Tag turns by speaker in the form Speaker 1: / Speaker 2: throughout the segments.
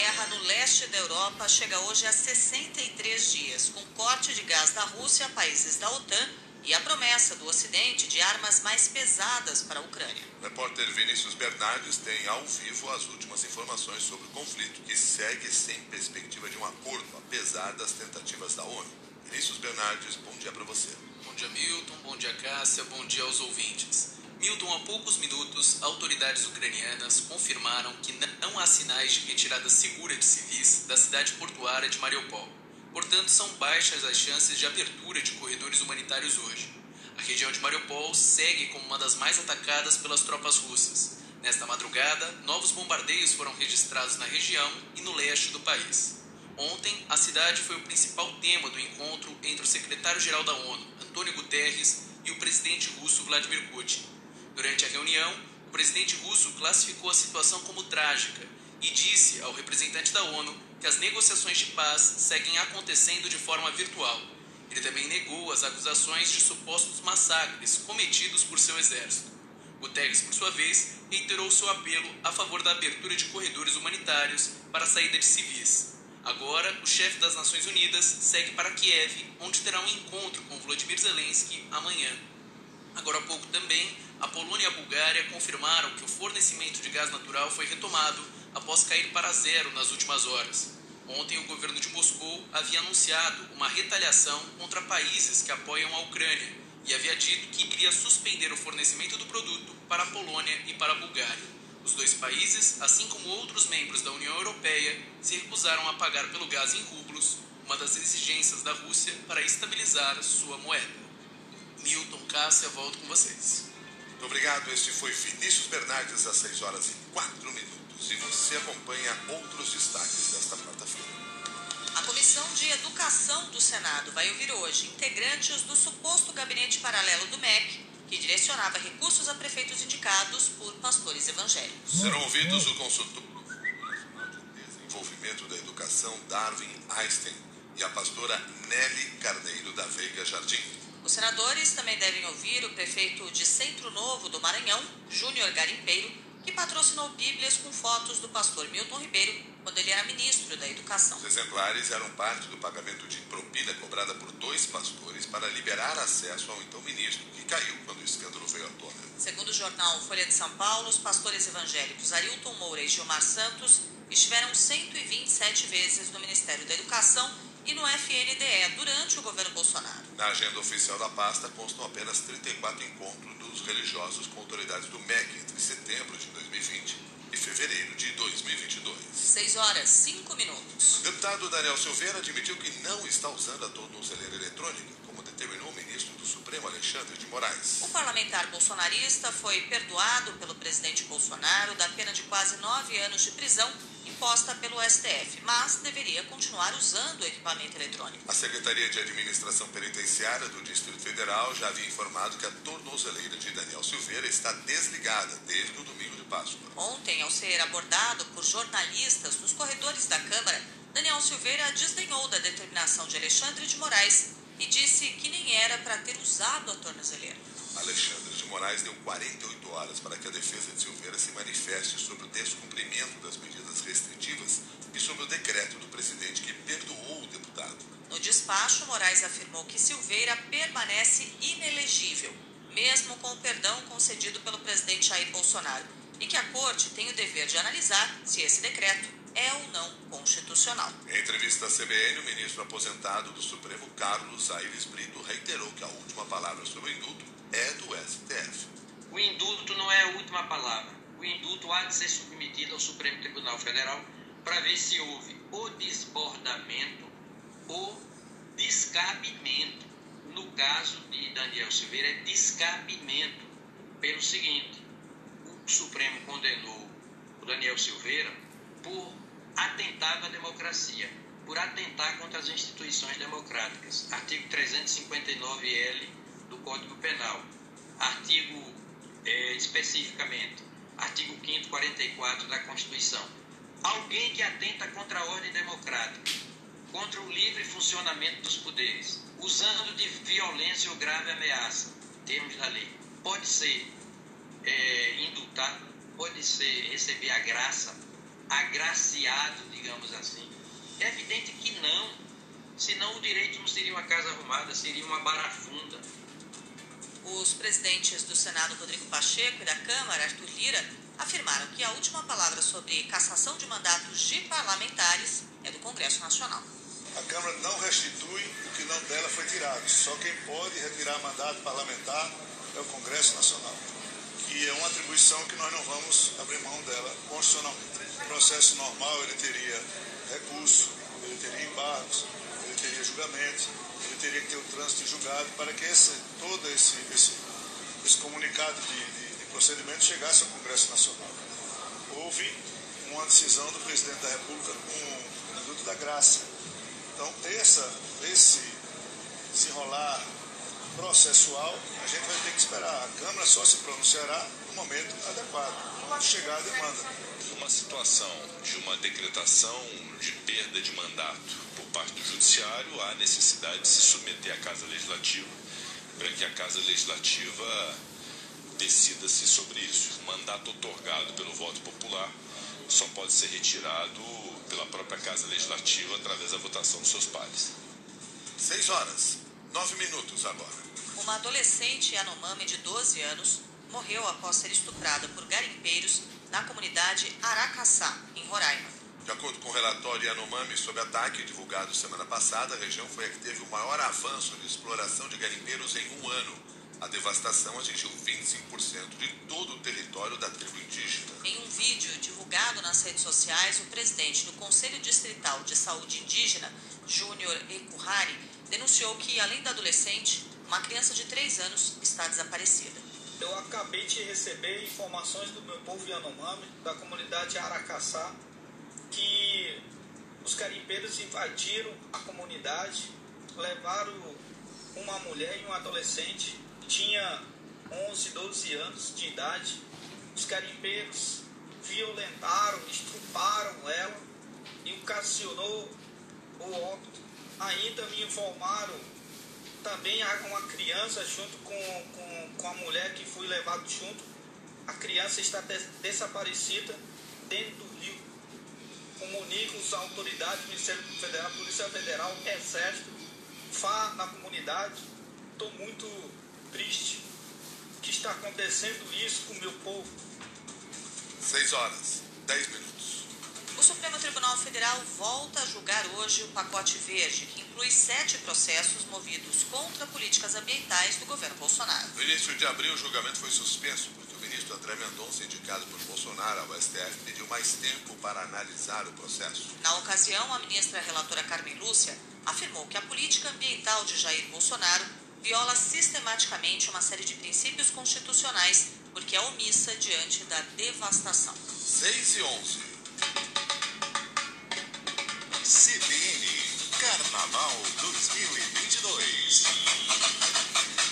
Speaker 1: guerra no leste da Europa chega hoje a 63 dias, com corte de gás da Rússia a países da OTAN e a promessa do Ocidente de armas mais pesadas para a Ucrânia.
Speaker 2: O repórter Vinícius Bernardes tem ao vivo as últimas informações sobre o conflito, que segue sem perspectiva de um acordo, apesar das tentativas da ONU. Vinícius Bernardes, bom dia para você.
Speaker 3: Bom dia, Milton. Bom dia, Cássia. Bom dia aos ouvintes. Milton, há poucos minutos, autoridades ucranianas confirmaram que não há sinais de retirada segura de civis da cidade portuária de Mariupol. Portanto, são baixas as chances de abertura de corredores humanitários hoje. A região de Mariupol segue como uma das mais atacadas pelas tropas russas. Nesta madrugada, novos bombardeios foram registrados na região e no leste do país. Ontem, a cidade foi o principal tema do encontro entre o secretário-geral da ONU, Antônio Guterres, e o presidente russo Vladimir Putin. Durante a reunião, o presidente russo classificou a situação como trágica e disse ao representante da ONU que as negociações de paz seguem acontecendo de forma virtual. Ele também negou as acusações de supostos massacres cometidos por seu exército. Guterres, por sua vez, reiterou seu apelo a favor da abertura de corredores humanitários para a saída de civis. Agora, o chefe das Nações Unidas segue para Kiev, onde terá um encontro com Volodymyr Zelensky amanhã. Agora há pouco também, a Polônia e a Bulgária confirmaram que o fornecimento de gás natural foi retomado após cair para zero nas últimas horas. Ontem, o governo de Moscou havia anunciado uma retaliação contra países que apoiam a Ucrânia e havia dito que iria suspender o fornecimento do produto para a Polônia e para a Bulgária. Os dois países, assim como outros membros da União Europeia, se recusaram a pagar pelo gás em rublos, uma das exigências da Rússia para estabilizar sua moeda. Milton Cássia, volto com vocês.
Speaker 2: Muito obrigado. Este foi Vinícius Bernardes às 6 horas e 4 minutos. E você acompanha outros destaques desta quarta-feira.
Speaker 1: A Comissão de Educação do Senado vai ouvir hoje integrantes do suposto gabinete paralelo do MEC, que direcionava recursos a prefeitos indicados por pastores evangélicos.
Speaker 2: Serão ouvidos o consultor de Desenvolvimento da Educação, Darwin Einstein, e a pastora Nelly Carneiro da Veiga Jardim.
Speaker 1: Os senadores também devem ouvir o prefeito de Centro Novo do Maranhão, Júnior Garimpeiro, que patrocinou Bíblias com fotos do pastor Milton Ribeiro quando ele era ministro da Educação.
Speaker 2: Os exemplares eram parte do pagamento de propina cobrada por dois pastores para liberar acesso ao então ministro, que caiu quando o escândalo veio à tona.
Speaker 1: Segundo o jornal Folha de São Paulo, os pastores evangélicos Arilton Moura e Gilmar Santos estiveram 127 vezes no Ministério da Educação e no FNDE governo Bolsonaro.
Speaker 2: Na agenda oficial da pasta constam apenas 34 encontros dos religiosos com autoridades do MEC entre setembro de 2020 e fevereiro de 2022.
Speaker 1: 6 horas, 5 minutos.
Speaker 2: O deputado Daniel Silveira admitiu que não está usando a tornozeleira eletrônica, como determinou o ministro do Supremo Alexandre de Moraes.
Speaker 1: O parlamentar bolsonarista foi perdoado pelo presidente Bolsonaro da pena de quase nove anos de prisão imposta pelo STF, mas deveria continuar usando o equipamento eletrônico.
Speaker 2: A Secretaria de Administração Penitenciária do Distrito Federal já havia informado que a tornozeleira de Daniel Silveira está desligada desde o domingo de Páscoa.
Speaker 1: Ontem, ao ser abordado por jornalistas nos corredores da Câmara, Daniel Silveira desdenhou da determinação de Alexandre de Moraes e disse que nem era para ter usado a tornozeleira.
Speaker 2: Alexandre de Moraes deu 48 horas para que a defesa de Silveira se manifeste sobre o descumprimento das medidas restritivas e sobre o decreto do presidente que perdoou o deputado.
Speaker 1: No despacho, Moraes afirmou que Silveira permanece inelegível, mesmo com o perdão concedido pelo presidente Jair Bolsonaro, e que a corte tem o dever de analisar se esse decreto é ou não constitucional.
Speaker 2: Em entrevista à CBN, o ministro aposentado do Supremo, Carlos Aires Brito, reiterou que a última palavra sobre o indulto é do STF.
Speaker 4: O indulto não é a última palavra. O indulto há de ser submetido ao Supremo Tribunal Federal para ver se houve o desbordamento ou descabimento. No caso de Daniel Silveira, é descabimento. Pelo seguinte: o Supremo condenou o Daniel Silveira por atentado à democracia, por atentar contra as instituições democráticas. Artigo 359L do Código Penal. Artigo é, especificamente, artigo 5 44 da Constituição. Alguém que atenta contra a ordem democrática, contra o livre funcionamento dos poderes, usando de violência ou grave ameaça, termos da lei, pode ser é, indultado, pode ser receber a graça agraciado, digamos assim? É evidente que não. Senão o direito não seria uma casa arrumada, seria uma barafunda.
Speaker 1: Os presidentes do Senado, Rodrigo Pacheco, e da Câmara, Arthur Lira, afirmaram que a última palavra sobre cassação de mandatos de parlamentares é do Congresso Nacional.
Speaker 5: A Câmara não restitui o que não dela foi tirado. Só quem pode retirar mandato parlamentar é o Congresso Nacional, que é uma atribuição que nós não vamos abrir mão dela constitucionalmente. No processo normal ele teria recurso, ele teria embargos, teria julgamento, ele teria que ter o trânsito julgado para que esse, todo esse, esse, esse comunicado de, de, de procedimento chegasse ao Congresso Nacional. Houve uma decisão do presidente da República com o minuto da graça. Então, essa, esse desenrolar processual, a gente vai ter que esperar. A Câmara só se pronunciará no momento adequado, quando chegar a demanda.
Speaker 6: Numa situação de uma decretação de perda de mandato Judiciário, há necessidade de se submeter à Casa Legislativa para que a Casa Legislativa decida-se sobre isso. O mandato otorgado pelo voto popular só pode ser retirado pela própria Casa Legislativa através da votação dos seus pares.
Speaker 2: Seis horas, nove minutos agora.
Speaker 1: Uma adolescente Yanomami de 12 anos morreu após ser estuprada por garimpeiros na comunidade Aracaçá, em Roraima.
Speaker 2: De acordo com o relatório Yanomami sobre ataque divulgado semana passada, a região foi a que teve o maior avanço de exploração de garimpeiros em um ano. A devastação atingiu 25% de todo o território da tribo indígena.
Speaker 1: Em um vídeo divulgado nas redes sociais, o presidente do Conselho Distrital de Saúde Indígena, Júnior Ekuhari, denunciou que, além da adolescente, uma criança de 3 anos está desaparecida.
Speaker 7: Eu acabei de receber informações do meu povo Yanomami, da comunidade Aracaçá, que os carimpeiros invadiram a comunidade, levaram uma mulher e um adolescente, tinha 11, 12 anos de idade. Os carimpeiros violentaram, estruparam ela e ocasionou o óbito. Ainda me informaram também há uma criança junto com, com, com a mulher que foi levado junto. A criança está des desaparecida dentro do autoridades, Ministério Federal, Polícia Federal, Exército, FA na comunidade. Estou muito triste que está acontecendo isso com o meu povo.
Speaker 2: Seis horas, dez minutos.
Speaker 1: O Supremo Tribunal Federal volta a julgar hoje o pacote verde, que inclui sete processos movidos contra políticas ambientais do governo Bolsonaro.
Speaker 2: No início de abril, o julgamento foi suspenso porque o ministro André Mendonça, indicado por Bolsonaro ao STF, pediu mais tempo para analisar o processo.
Speaker 1: Na ocasião, a ministra relatora Carmen Lúcia afirmou que a política ambiental de Jair Bolsonaro viola sistematicamente uma série de princípios constitucionais porque é omissa diante da devastação.
Speaker 2: 6 e 11.
Speaker 8: CBN Carnaval 2022.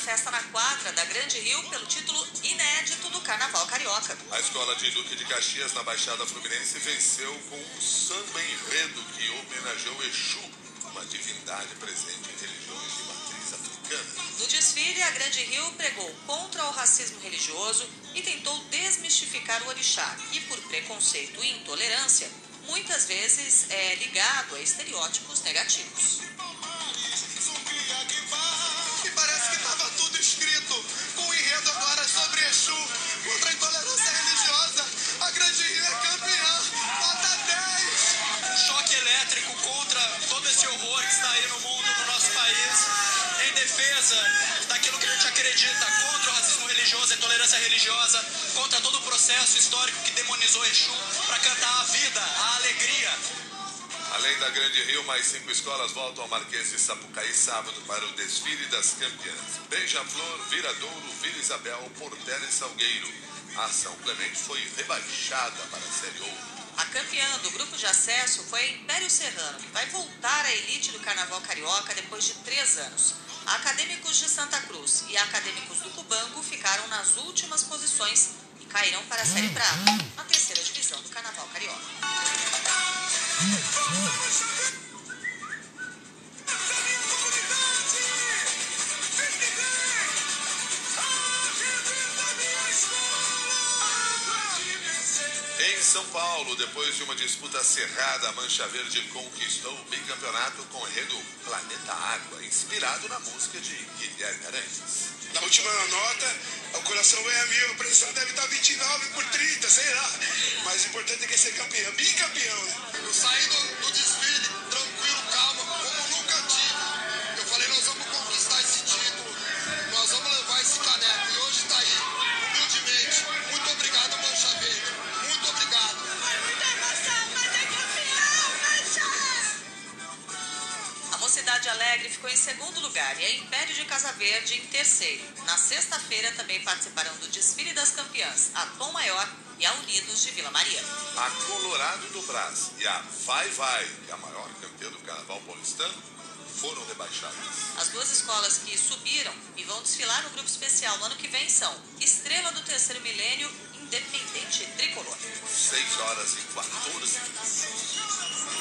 Speaker 1: Festa na quadra da Grande Rio pelo título inédito do Carnaval Carioca.
Speaker 2: A escola de Duque de Caxias, na Baixada Fluminense, venceu com um samba enredo que homenageou Exu, uma divindade presente em religiões de matriz africana.
Speaker 1: No desfile, a Grande Rio pregou contra o racismo religioso e tentou desmistificar o orixá, que por preconceito e intolerância, muitas vezes é ligado a estereótipos negativos.
Speaker 9: Esse horror que está aí no mundo, no nosso país, em defesa daquilo que a gente acredita, contra o racismo religioso, a intolerância religiosa, contra todo o processo histórico que demonizou Exu, para cantar a vida, a alegria.
Speaker 2: Além da Grande Rio, mais cinco escolas voltam ao Marquês de Sapucaí sábado para o desfile das campeãs. Beija-Flor, Viradouro, Vila Isabel, Portela e Salgueiro. A São Clemente foi rebaixada para a Série Ouro.
Speaker 1: A campeã do grupo de acesso foi a Império Serrano, que vai voltar à elite do Carnaval Carioca depois de três anos. Acadêmicos de Santa Cruz e Acadêmicos do Cubango ficaram nas últimas posições e caíram para a Série Prata, a terceira divisão do Carnaval Carioca.
Speaker 2: Em São Paulo, depois de uma disputa acirrada, a Mancha Verde conquistou o bicampeonato com o enredo Planeta Água, inspirado na música de Guilherme Arantes.
Speaker 8: Na última nota, o coração é a mil, a pressão deve estar 29 por 30, sei lá. Mas o importante é que é ser campeão, bicampeão. Né? Eu saí do, do desfile
Speaker 1: ficou em segundo lugar e a Império de Casa Verde em terceiro. Na sexta-feira também participarão do desfile das campeãs, a Tom Maior e a Unidos de Vila Maria.
Speaker 2: A Colorado do Brás e a Vai Vai, que é a maior campeã do Carnaval paulistano, foram rebaixadas.
Speaker 1: As duas escolas que subiram e vão desfilar no grupo especial no ano que vem são Estrela do Terceiro Milênio, Independente Tricolor.
Speaker 2: 6 horas e 14 minutos.